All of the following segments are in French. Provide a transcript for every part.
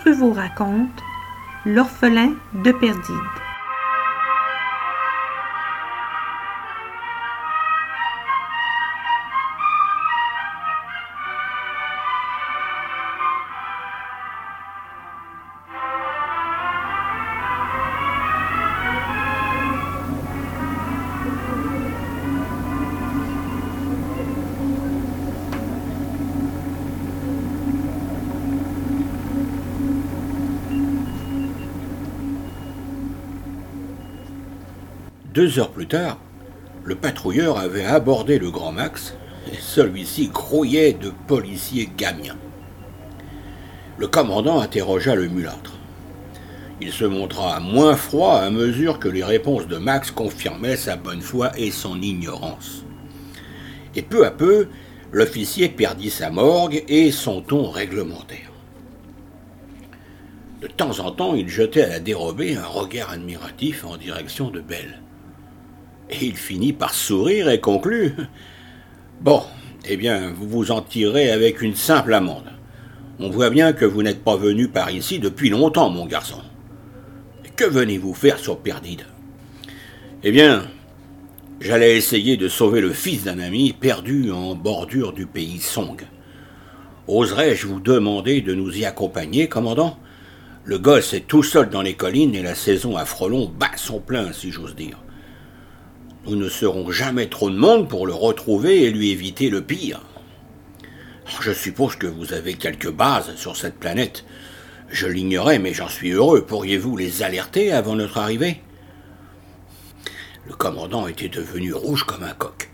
Guy Pruvot raconte L'orphelin de Perdide. Deux heures plus tard, le patrouilleur avait abordé le Grand Max et celui-ci grouillait de policiers gamiens. Le commandant interrogea le mulâtre. Il se montra moins froid à mesure que les réponses de Max confirmaient sa bonne foi et son ignorance. Et peu à peu, l'officier perdit sa morgue et son ton réglementaire. De temps en temps, il jetait à la dérobée un regard admiratif en direction de Belle. Et il finit par sourire et conclut Bon, eh bien, vous vous en tirez avec une simple amende. On voit bien que vous n'êtes pas venu par ici depuis longtemps, mon garçon. Que venez-vous faire sur Perdide? Eh bien, j'allais essayer de sauver le fils d'un ami perdu en bordure du pays Song. Oserais-je vous demander de nous y accompagner, commandant? Le gosse est tout seul dans les collines et la saison à Frelon bat son plein, si j'ose dire. Nous ne serons jamais trop de monde pour le retrouver et lui éviter le pire. Je suppose que vous avez quelques bases sur cette planète. Je l'ignorais, mais j'en suis heureux. Pourriez-vous les alerter avant notre arrivée? Le commandant était devenu rouge comme un coq.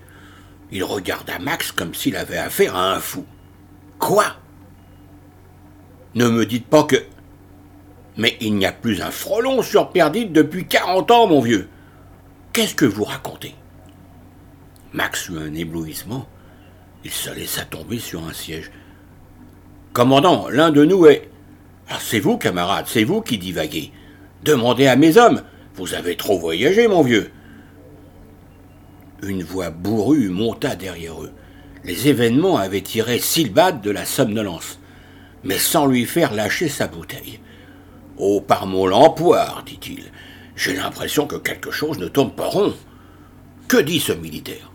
Il regarda Max comme s'il avait affaire à un fou. Quoi? Ne me dites pas que. Mais il n'y a plus un frelon sur Perdite depuis quarante ans, mon vieux. Qu'est-ce que vous racontez? Max eut un éblouissement. Il se laissa tomber sur un siège. Commandant, l'un de nous est. Ah, c'est vous, camarade, c'est vous qui divaguez. Demandez à mes hommes. Vous avez trop voyagé, mon vieux. Une voix bourrue monta derrière eux. Les événements avaient tiré Silbad de la somnolence, mais sans lui faire lâcher sa bouteille. Oh, par mon lampoire, dit-il, j'ai l'impression que quelque chose ne tombe pas rond. Que dit ce militaire?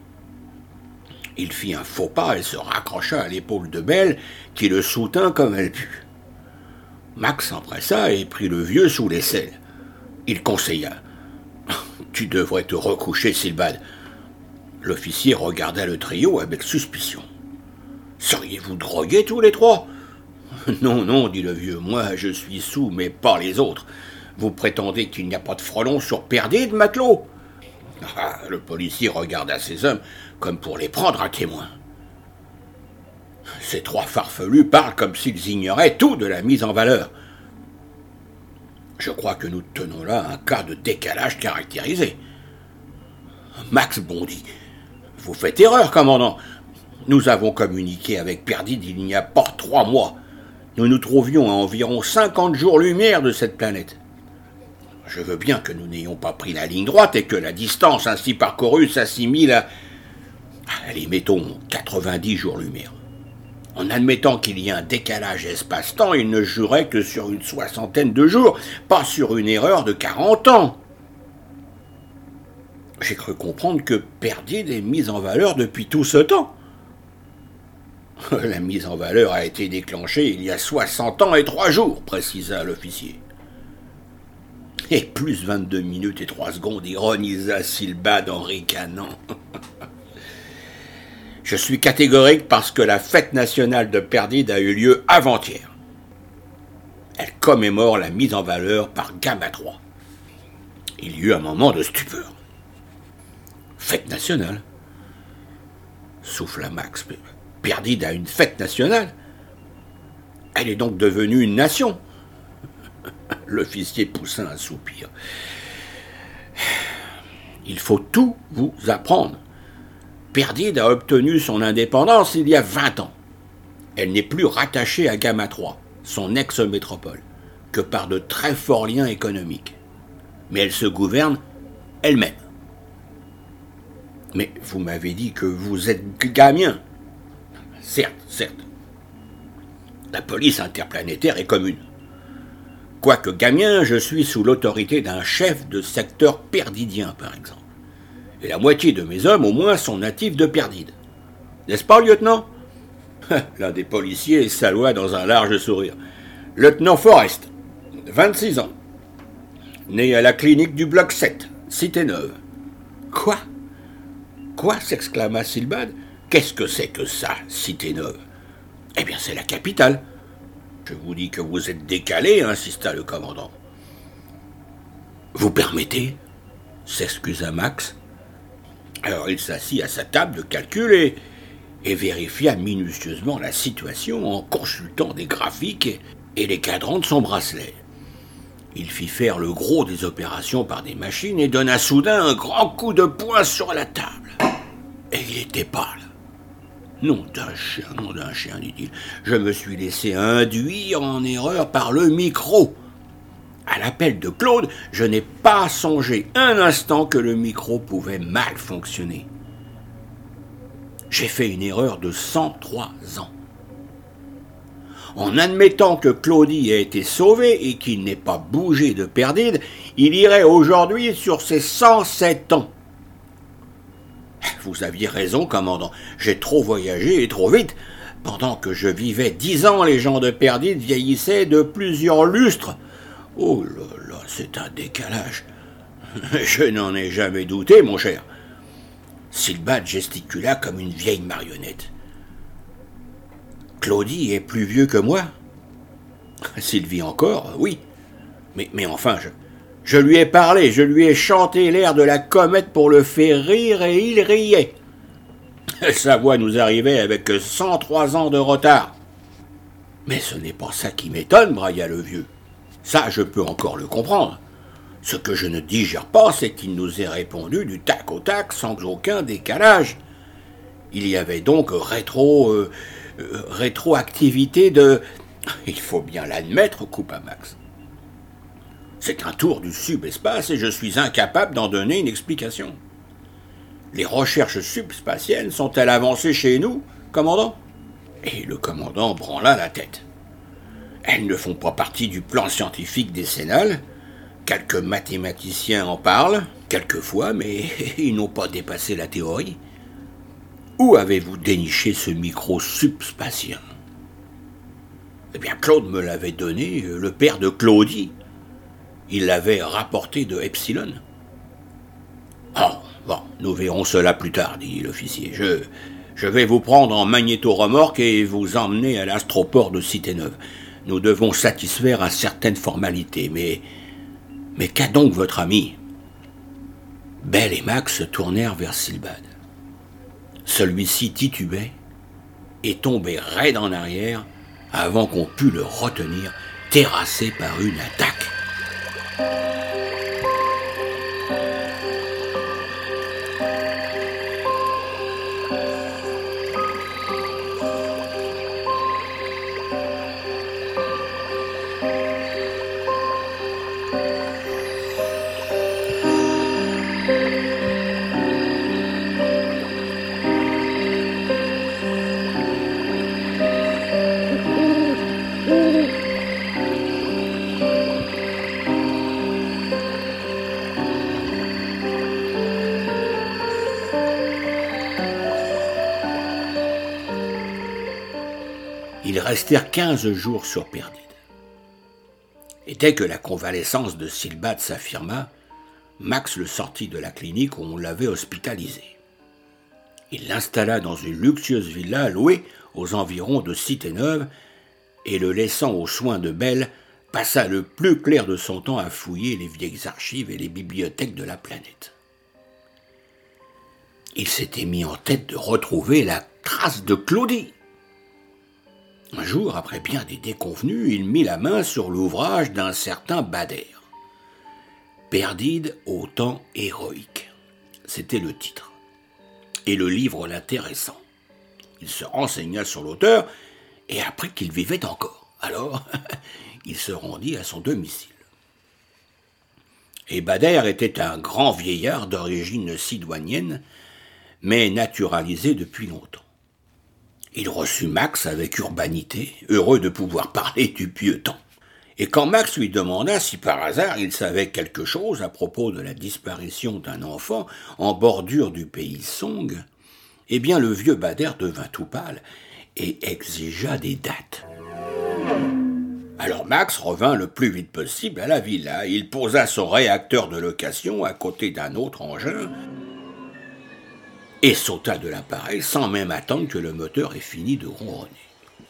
Il fit un faux pas et se raccrocha à l'épaule de Belle, qui le soutint comme elle put. Max s'empressa et prit le vieux sous l'aisselle. Il conseilla. Tu devrais te recoucher, Silbad. L'officier regarda le trio avec suspicion. Seriez-vous drogués tous les trois Non, non, dit le vieux, moi je suis sous, mais pas les autres. Vous prétendez qu'il n'y a pas de frelon sur Perdide, matelot? Ah, Le policier regarda ses hommes comme pour les prendre à témoin. Ces trois farfelus parlent comme s'ils ignoraient tout de la mise en valeur. Je crois que nous tenons là un cas de décalage caractérisé. Max bondit. Vous faites erreur, commandant. Nous avons communiqué avec Perdide il n'y a pas trois mois. Nous nous trouvions à environ cinquante jours-lumière de cette planète. Je veux bien que nous n'ayons pas pris la ligne droite et que la distance ainsi parcourue s'assimile à, allez, mettons, 90 jours-lumière. En admettant qu'il y ait un décalage espace-temps, il ne jurait que sur une soixantaine de jours, pas sur une erreur de 40 ans. J'ai cru comprendre que Perdide est mise en valeur depuis tout ce temps. La mise en valeur a été déclenchée il y a 60 ans et trois jours, précisa l'officier. Et plus 22 minutes et 3 secondes, ironisa Silbad en ricanant. Je suis catégorique parce que la fête nationale de Perdide a eu lieu avant-hier. Elle commémore la mise en valeur par Gamma 3. Il y eut un moment de stupeur. Fête nationale souffla Max. Perdide a une fête nationale. Elle est donc devenue une nation. L'officier poussa un soupir. Il faut tout vous apprendre. Perdide a obtenu son indépendance il y a 20 ans. Elle n'est plus rattachée à Gamma 3, son ex-métropole, que par de très forts liens économiques. Mais elle se gouverne elle-même. Mais vous m'avez dit que vous êtes gamien. Certes, certes. La police interplanétaire est commune. Quoique gamien, je suis sous l'autorité d'un chef de secteur perdidien, par exemple. Et la moitié de mes hommes, au moins, sont natifs de Perdide. N'est-ce pas, lieutenant? L'un des policiers salua dans un large sourire. Lieutenant Forrest, 26 ans. Né à la clinique du bloc 7, Cité Neuve. Quoi? Quoi? s'exclama Silbad. Qu'est-ce que c'est que ça, Cité Neuve? Eh bien, c'est la capitale. Je vous dis que vous êtes décalé, insista le commandant. Vous permettez? s'excusa Max. Alors il s'assit à sa table de calcul et, vérifia minutieusement la situation en consultant des graphiques et les cadrans de son bracelet. Il fit faire le gros des opérations par des machines et donna soudain un grand coup de poing sur la table. Et il était pâle. Nom d'un chien, nom d'un chien, dit-il. Je me suis laissé induire en erreur par le micro. À l'appel de Claude, je n'ai pas songé un instant que le micro pouvait mal fonctionner. J'ai fait une erreur de 103 ans. En admettant que Claudie ait été sauvé et qu'il n'ait pas bougé de perdide, il irait aujourd'hui sur ses 107 ans. Vous aviez raison, commandant. J'ai trop voyagé et trop vite. Pendant que je vivais dix ans, les gens de Perdide vieillissaient de plusieurs lustres. Oh là là, c'est un décalage. Je n'en ai jamais douté, mon cher. Silbad gesticula comme une vieille marionnette. Claudie est plus vieux que moi? S'il vit encore, oui. Mais enfin, je, je lui ai parlé, je lui ai chanté l'air de la comète pour le faire rire et il riait. Sa voix nous arrivait avec 103 ans de retard. Mais ce n'est pas ça qui m'étonne, brailla le vieux. Ça, je peux encore le comprendre. Ce que je ne digère pas, c'est qu'il nous ait répondu du tac au tac sans aucun décalage. Il y avait donc rétro. Euh, euh, rétroactivité de. Il faut bien l'admettre, coupa Max. C'est un tour du subespace et je suis incapable d'en donner une explication. Les recherches subspatiennes sont-elles avancées chez nous, commandant? Et le commandant branla la tête. Elles ne font pas partie du plan scientifique décennal. Quelques mathématiciens en parlent, quelquefois, mais ils n'ont pas dépassé la théorie. Où avez-vous déniché ce micro subspatien? Eh bien, Claude me l'avait donné, le père de Claudie. Il l'avait rapporté de Epsilon. Oh, bon, nous verrons cela plus tard, dit l'officier. Je, je vais vous prendre en magnéto-remorque et vous emmener à l'astroport de Cité-Neuve. Nous devons satisfaire à certaines formalités, mais. Mais qu'a donc votre ami? Belle et Max se tournèrent vers Silbad. Celui-ci titubait et tombait raide en arrière avant qu'on pût le retenir, terrassé par une attaque. Bye. Ils restèrent quinze jours sur Perdide. Et dès que la convalescence de Silbad s'affirma, Max le sortit de la clinique où on l'avait hospitalisé. Il l'installa dans une luxueuse villa louée aux environs de Cité-Neuve et le laissant aux soins de Belle, passa le plus clair de son temps à fouiller les vieilles archives et les bibliothèques de la planète. Il s'était mis en tête de retrouver la trace de Claudie. Un jour, après bien des déconvenus, il mit la main sur l'ouvrage d'un certain Bader. Perdide au temps héroïque. C'était le titre. Et le livre l'intéressant. Il se renseigna sur l'auteur et apprit qu'il vivait encore. Alors, il se rendit à son domicile. Et Bader était un grand vieillard d'origine sidoinienne, mais naturalisé depuis longtemps. Il reçut Max avec urbanité, heureux de pouvoir parler du pieux temps. Et quand Max lui demanda si par hasard il savait quelque chose à propos de la disparition d'un enfant en bordure du pays Song, eh bien le vieux Bader devint tout pâle et exigea des dates. Alors Max revint le plus vite possible à la villa. Il posa son réacteur de location à côté d'un autre engin et sauta de l'appareil sans même attendre que le moteur ait fini de ronronner.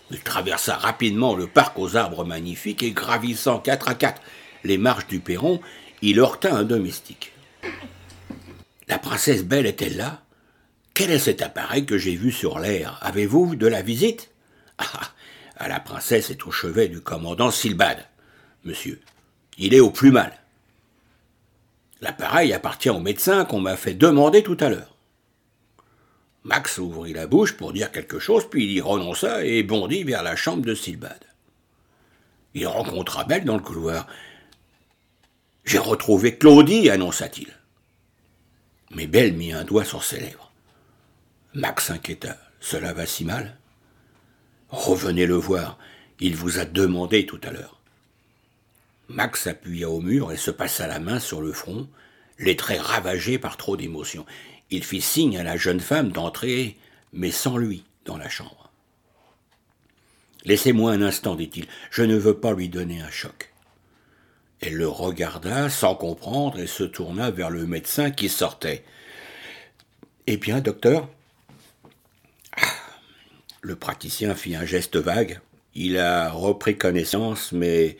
Il traversa rapidement le parc aux arbres magnifiques et gravissant quatre à quatre les marches du perron, il heurta un domestique. La princesse Belle est-elle là? Quel est cet appareil que j'ai vu sur l'air? Avez-vous de la visite? Ah, la princesse est au chevet du commandant Silbad, monsieur. Il est au plus mal. L'appareil appartient au médecin qu'on m'a fait demander tout à l'heure. Max ouvrit la bouche pour dire quelque chose, puis il y renonça et bondit vers la chambre de Silbad. Il rencontra Belle dans le couloir. J'ai retrouvé Claudie, annonça-t-il. Mais Belle mit un doigt sur ses lèvres. Max s'inquiéta. Cela va si mal? Revenez le voir. Il vous a demandé tout à l'heure. Max s'appuya au mur et se passa la main sur le front, les traits ravagés par trop d'émotion. Il fit signe à la jeune femme d'entrer, mais sans lui, dans la chambre. Laissez-moi un instant, dit-il, je ne veux pas lui donner un choc. Elle le regarda sans comprendre et se tourna vers le médecin qui sortait. Eh bien, docteur? Ah, Le praticien fit un geste vague. Il a repris connaissance, mais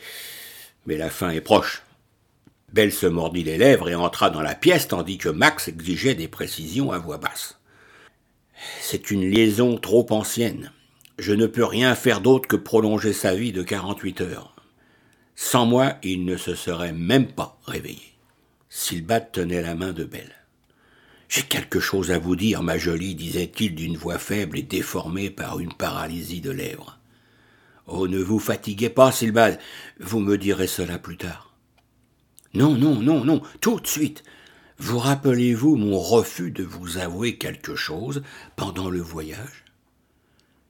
mais la fin est proche. Belle se mordit les lèvres et entra dans la pièce tandis que Max exigeait des précisions à voix basse. C'est une liaison trop ancienne. Je ne peux rien faire d'autre que prolonger sa vie de quarante-huit heures. Sans moi, il ne se serait même pas réveillé. Silbat tenait la main de Belle. J'ai quelque chose à vous dire, ma jolie, disait-il d'une voix faible et déformée par une paralysie de lèvres. Oh, ne vous fatiguez pas, Silbad, vous me direz cela plus tard. Non, non, non, non, tout de suite. Vous rappelez-vous mon refus de vous avouer quelque chose pendant le voyage?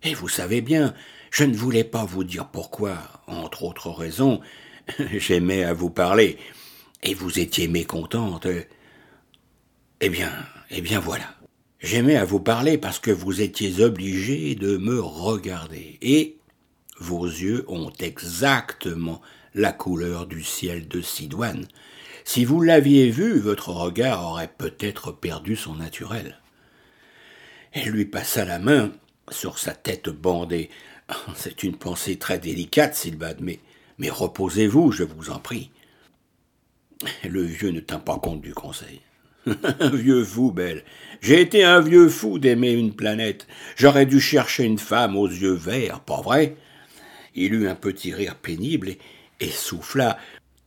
Et vous savez bien, je ne voulais pas vous dire pourquoi, entre autres raisons, j'aimais à vous parler, et vous étiez mécontente. Eh bien, eh bien voilà. J'aimais à vous parler parce que vous étiez obligé de me regarder, et vos yeux ont exactement la couleur du ciel de Sidoine. Si vous l'aviez vu, votre regard aurait peut-être perdu son naturel. Elle lui passa la main sur sa tête bandée. C'est une pensée très délicate, Silbad, mais, mais reposez-vous, je vous en prie. Le vieux ne tint pas compte du conseil. un vieux fou, Belle. J'ai été un vieux fou d'aimer une planète. J'aurais dû chercher une femme aux yeux verts, pas vrai? Il eut un petit rire pénible et, et souffla.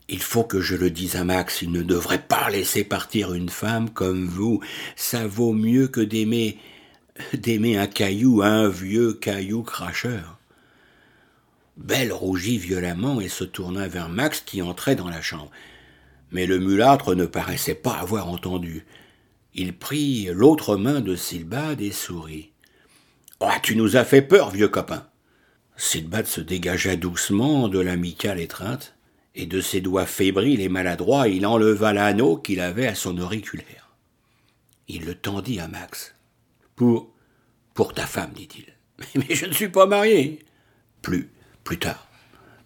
Il faut que je le dise à Max, il ne devrait pas laisser partir une femme comme vous. Ça vaut mieux que d'aimer d'aimer un caillou, un vieux caillou cracheur. Belle rougit violemment et se tourna vers Max qui entrait dans la chambre. Mais le mulâtre ne paraissait pas avoir entendu. Il prit l'autre main de Silbad et sourit. Oh, tu nous as fait peur, vieux copain. Silbad se dégagea doucement de l'amicale étreinte, et de ses doigts fébriles et maladroits il enleva l'anneau qu'il avait à son auriculaire. Il le tendit à Max. Pour. pour ta femme, dit-il. Mais je ne suis pas marié. Plus, plus tard,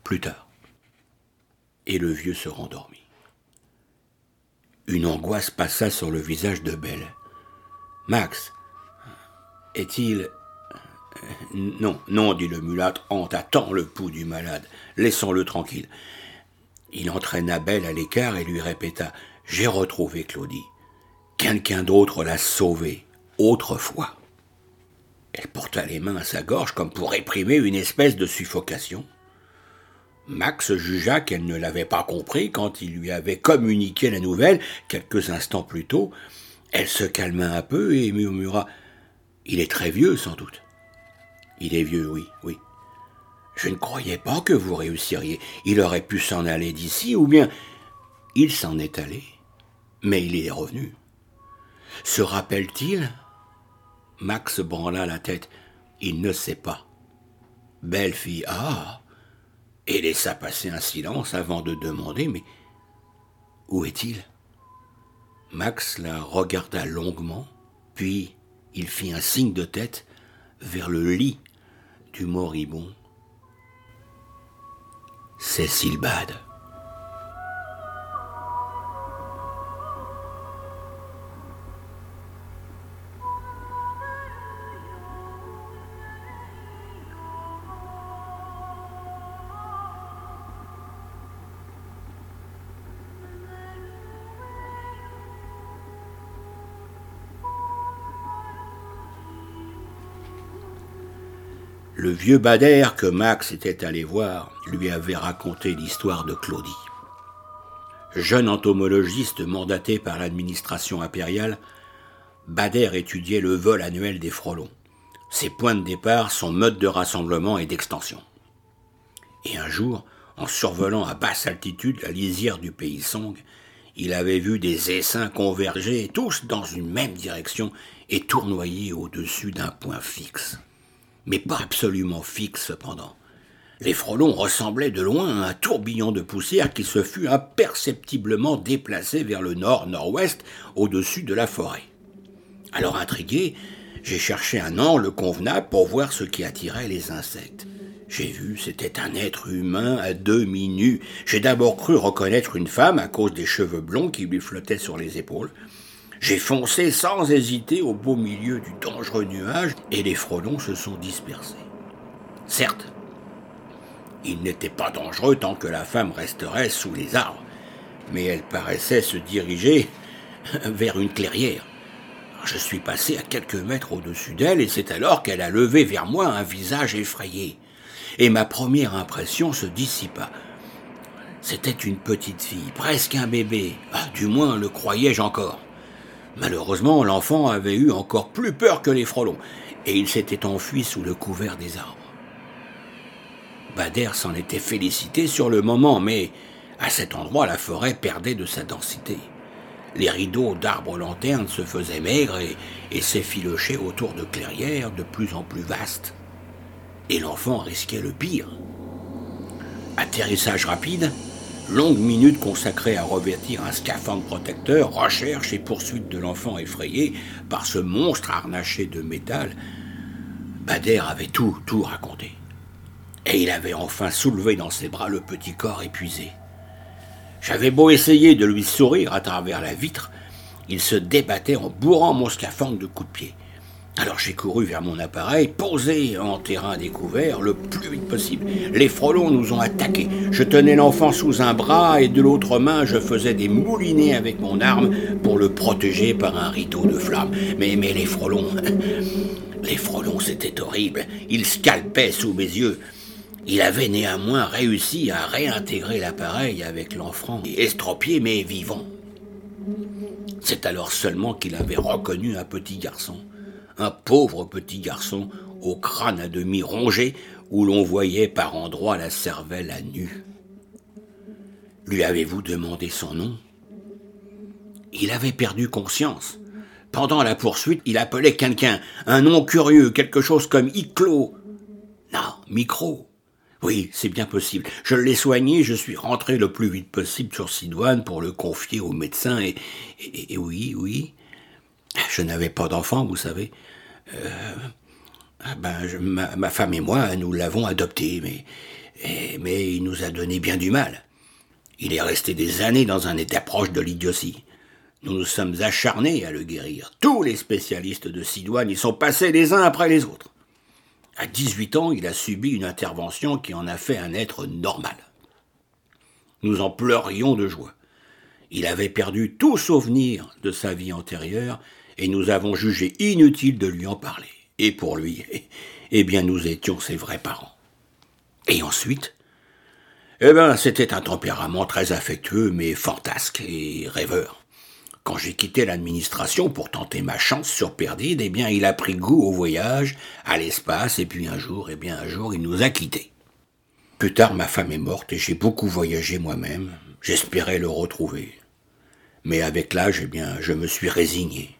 plus tard. Et le vieux se rendormit. Une angoisse passa sur le visage de Belle. Max, est-il non, non, dit le mulâtre en tâtant le pouls du malade. Laissons-le tranquille. Il entraîna Belle à l'écart et lui répéta J'ai retrouvé Claudie. Quelqu'un d'autre l'a sauvée, autrefois. Elle porta les mains à sa gorge comme pour réprimer une espèce de suffocation. Max jugea qu'elle ne l'avait pas compris quand il lui avait communiqué la nouvelle quelques instants plus tôt. Elle se calma un peu et murmura Il est très vieux, sans doute. Il est vieux, oui, oui. Je ne croyais pas que vous réussiriez. Il aurait pu s'en aller d'ici, ou bien il s'en est allé, mais il est revenu. Se rappelle-t-il? Max branla la tête. Il ne sait pas. Belle fille, ah et laissa passer un silence avant de demander Mais où est-il? Max la regarda longuement, puis il fit un signe de tête vers le lit du moribond. C'est Silbad. Le vieux Bader que Max était allé voir lui avait raconté l'histoire de Claudie. Jeune entomologiste mandaté par l'administration impériale, Bader étudiait le vol annuel des frelons, ses points de départ, son mode de rassemblement et d'extension. Et un jour, en survolant à basse altitude la lisière du pays Song, il avait vu des essaims converger tous dans une même direction et tournoyer au-dessus d'un point fixe mais pas absolument fixe cependant. Les frelons ressemblaient de loin à un tourbillon de poussière qui se fut imperceptiblement déplacé vers le nord-nord-ouest au-dessus de la forêt. Alors intrigué, j'ai cherché un angle convenable pour voir ce qui attirait les insectes. J'ai vu, c'était un être humain à demi nu. J'ai d'abord cru reconnaître une femme à cause des cheveux blonds qui lui flottaient sur les épaules. J'ai foncé sans hésiter au beau milieu du dangereux nuage et les frelons se sont dispersés. Certes, il n'était pas dangereux tant que la femme resterait sous les arbres, mais elle paraissait se diriger vers une clairière. Je suis passé à quelques mètres au-dessus d'elle et c'est alors qu'elle a levé vers moi un visage effrayé. Et ma première impression se dissipa. C'était une petite fille, presque un bébé. Ah, du moins le croyais-je encore. Malheureusement, l'enfant avait eu encore plus peur que les frelons, et il s'était enfui sous le couvert des arbres. Bader s'en était félicité sur le moment, mais à cet endroit, la forêt perdait de sa densité. Les rideaux d'arbres lanternes se faisaient maigres et, et s'effilochaient autour de clairières de plus en plus vastes. Et l'enfant risquait le pire. Atterrissage rapide, Longue minute consacrée à revêtir un scaphandre protecteur, recherche et poursuite de l'enfant effrayé par ce monstre harnaché de métal. Bader avait tout, tout raconté. Et il avait enfin soulevé dans ses bras le petit corps épuisé. J'avais beau essayer de lui sourire à travers la vitre, il se débattait en bourrant mon scaphandre de coups de pied. Alors j'ai couru vers mon appareil, posé en terrain découvert le plus vite possible. Les frelons nous ont attaqués. Je tenais l'enfant sous un bras et de l'autre main je faisais des moulinets avec mon arme pour le protéger par un rideau de flammes. Mais, mais les frelons... Les frelons, c'était horrible. Ils scalpaient sous mes yeux. Il avait néanmoins réussi à réintégrer l'appareil avec l'enfant, estropié mais vivant. C'est alors seulement qu'il avait reconnu un petit garçon un pauvre petit garçon au crâne à demi rongé où l'on voyait par endroits la cervelle à nu. Lui avez-vous demandé son nom? Il avait perdu conscience. Pendant la poursuite, il appelait quelqu'un, un nom curieux, quelque chose comme Iclo. Non, Micro. Oui, c'est bien possible. Je l'ai soigné, je suis rentré le plus vite possible sur Sidoine pour le confier au médecin et, et oui, oui, je n'avais pas d'enfant, vous savez. Euh, ben, ma, femme et moi, nous l'avons adopté, mais, mais il nous a donné bien du mal. Il est resté des années dans un état proche de l'idiotie. Nous nous sommes acharnés à le guérir. Tous les spécialistes de Sidoine y sont passés les uns après les autres. À 18 ans, il a subi une intervention qui en a fait un être normal. Nous en pleurions de joie. Il avait perdu tout souvenir de sa vie antérieure et nous avons jugé inutile de lui en parler. Et pour lui, eh bien, nous étions ses vrais parents. Et ensuite Eh bien, c'était un tempérament très affectueux, mais fantasque et rêveur. Quand j'ai quitté l'administration pour tenter ma chance sur Perdide, eh bien, il a pris goût au voyage, à l'espace, et puis un jour, eh bien, un jour, il nous a quittés. Plus tard, ma femme est morte et j'ai beaucoup voyagé moi-même. J'espérais le retrouver. Mais avec l'âge, eh bien, je me suis résigné.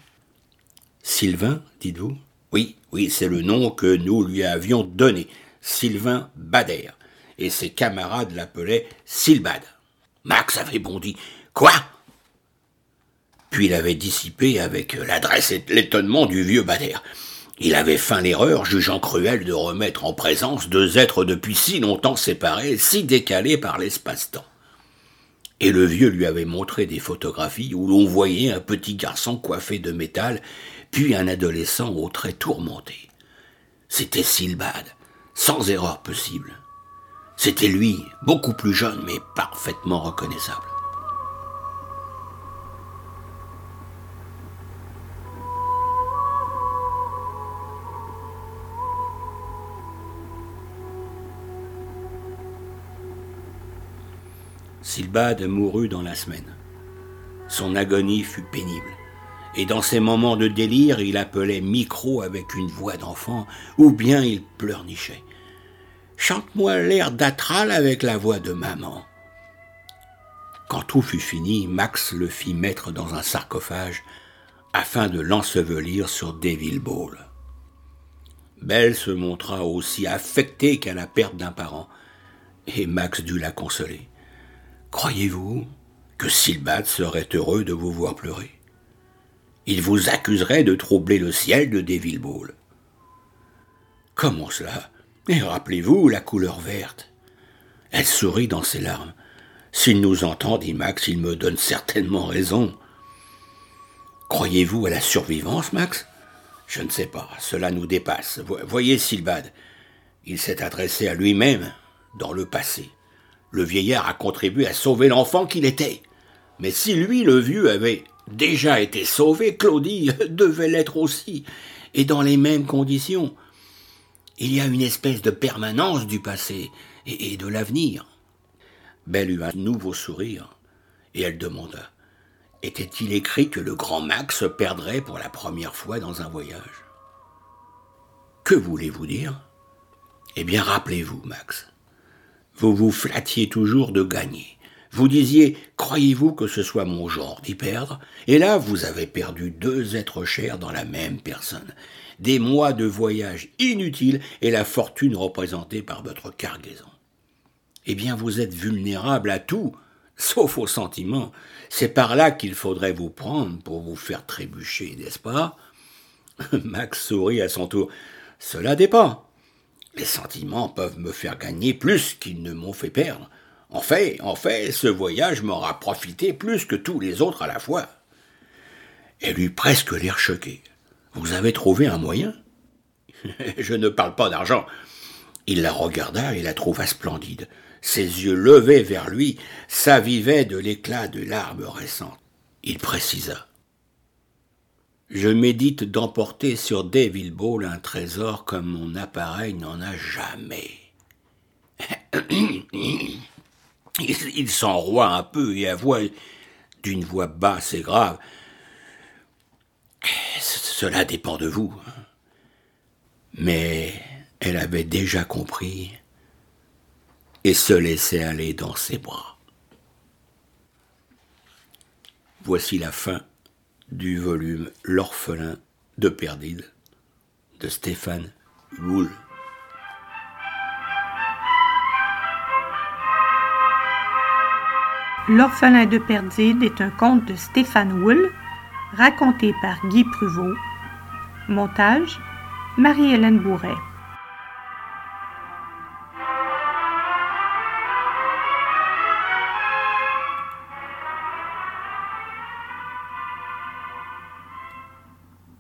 Sylvain, dites-vous? Oui, oui, c'est le nom que nous lui avions donné. Sylvain Bader. et ses camarades l'appelaient Silbad. Max avait bondi. Quoi? Puis il avait dissipé avec l'adresse et l'étonnement du vieux Bader. Il avait feint l'erreur, jugeant cruel de remettre en présence deux êtres depuis si longtemps séparés, si décalés par l'espace-temps. Et le vieux lui avait montré des photographies où l'on voyait un petit garçon coiffé de métal, puis un adolescent aux traits tourmentés. C'était Silbad, sans erreur possible. C'était lui, beaucoup plus jeune, mais parfaitement reconnaissable. Silbad mourut dans la semaine. Son agonie fut pénible, et dans ses moments de délire, il appelait micro avec une voix d'enfant, ou bien il pleurnichait. Chante-moi l'air d'Atral avec la voix de maman. Quand tout fut fini, Max le fit mettre dans un sarcophage afin de l'ensevelir sur Devil Ball. Belle se montra aussi affectée qu'à la perte d'un parent, et Max dut la consoler. Croyez-vous que Silbad serait heureux de vous voir pleurer? Il vous accuserait de troubler le ciel de Devil Ball. Comment cela? Et rappelez-vous la couleur verte. Elle sourit dans ses larmes. S'il nous entend, dit Max, il me donne certainement raison. Croyez-vous à la survivance, Max? Je ne sais pas, cela nous dépasse. Voyez Silbad, il s'est adressé à lui-même dans le passé. Le vieillard a contribué à sauver l'enfant qu'il était. Mais si lui, le vieux, avait déjà été sauvé, Claudie devait l'être aussi, et dans les mêmes conditions. Il y a une espèce de permanence du passé et, de l'avenir. Belle eut un nouveau sourire, et elle demanda Était-il écrit que le grand Max se perdrait pour la première fois dans un voyage? Que voulez-vous dire? Eh bien, rappelez-vous, Max, vous vous flattiez toujours de gagner. Vous disiez Croyez-vous que ce soit mon genre d'y perdre? Et là, vous avez perdu deux êtres chers dans la même personne. Des mois de voyage inutiles et la fortune représentée par votre cargaison. Eh bien, vous êtes vulnérable à tout, sauf aux sentiments. C'est par là qu'il faudrait vous prendre pour vous faire trébucher, n'est-ce pas? Max sourit à son tour. Cela dépend. Les sentiments peuvent me faire gagner plus qu'ils ne m'ont fait perdre. En fait, en fait, ce voyage m'aura profité plus que tous les autres à la fois. Elle eut presque l'air choqué. Vous avez trouvé un moyen? Je ne parle pas d'argent. Il la regarda et la trouva splendide. Ses yeux levés vers lui s'avivaient de l'éclat de larmes récentes. Il précisa. Je médite d'emporter sur Devil Ball un trésor comme mon appareil n'en a jamais. Il s'enroie un peu et avoua d'une voix basse et grave. Cela dépend de vous. Mais elle avait déjà compris et se laissait aller dans ses bras. Voici la fin du volume L'orphelin de Perdide de Stéphane Wool. L'orphelin de Perdide est un conte de Stéphane Wool, raconté par Guy Pruvot. Montage Marie-Hélène Bourret.